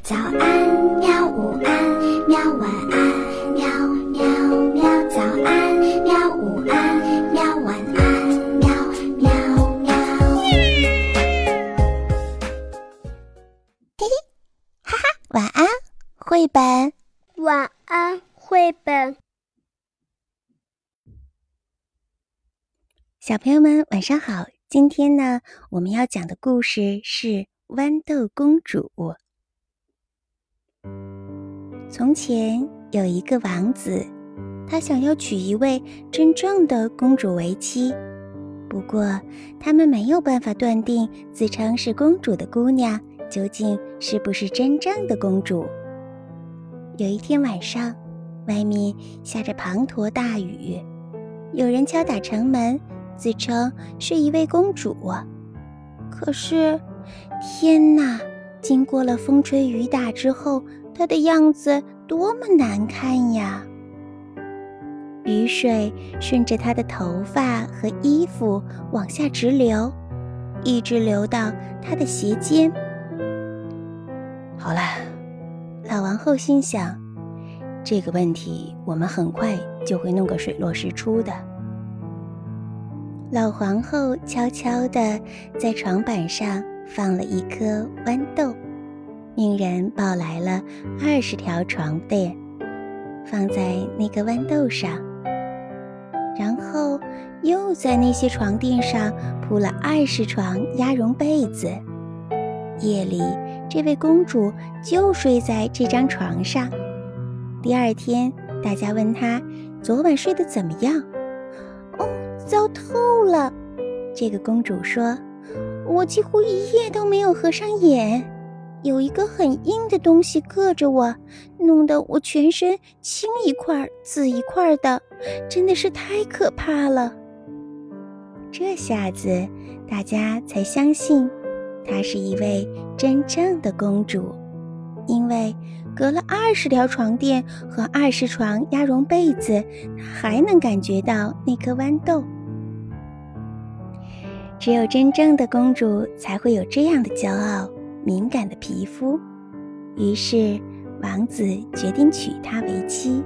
早安，喵！午安，喵！晚安，喵喵喵！早安，喵！午安，喵！晚安，喵喵喵！嘿嘿，哈哈，晚安，绘本。晚安，绘本。小朋友们，晚上好！今天呢，我们要讲的故事是《豌豆公主》。从前有一个王子，他想要娶一位真正的公主为妻。不过，他们没有办法断定自称是公主的姑娘究竟是不是真正的公主。有一天晚上，外面下着滂沱大雨，有人敲打城门，自称是一位公主。可是，天哪！经过了风吹雨打之后。她的样子多么难看呀！雨水顺着她的头发和衣服往下直流，一直流到她的鞋尖。好了，老王后心想，这个问题我们很快就会弄个水落石出的。老皇后悄悄地在床板上放了一颗豌豆。命人抱来了二十条床垫，放在那个豌豆上，然后又在那些床垫上铺了二十床鸭绒被子。夜里，这位公主就睡在这张床上。第二天，大家问她昨晚睡得怎么样？哦，糟透了！这个公主说：“我几乎一夜都没有合上眼。”有一个很硬的东西硌着我，弄得我全身青一块紫一块的，真的是太可怕了。这下子大家才相信，她是一位真正的公主，因为隔了二十条床垫和二十床鸭绒被子，她还能感觉到那颗豌豆。只有真正的公主才会有这样的骄傲。敏感的皮肤，于是王子决定娶她为妻。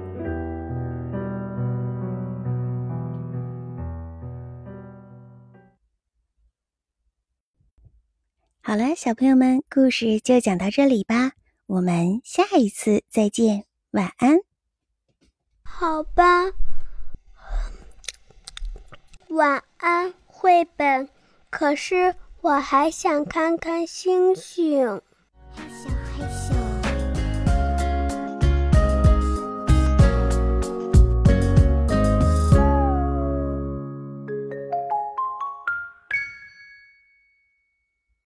好了，小朋友们，故事就讲到这里吧，我们下一次再见，晚安。好吧，晚安，绘本。可是。我还想看看星星。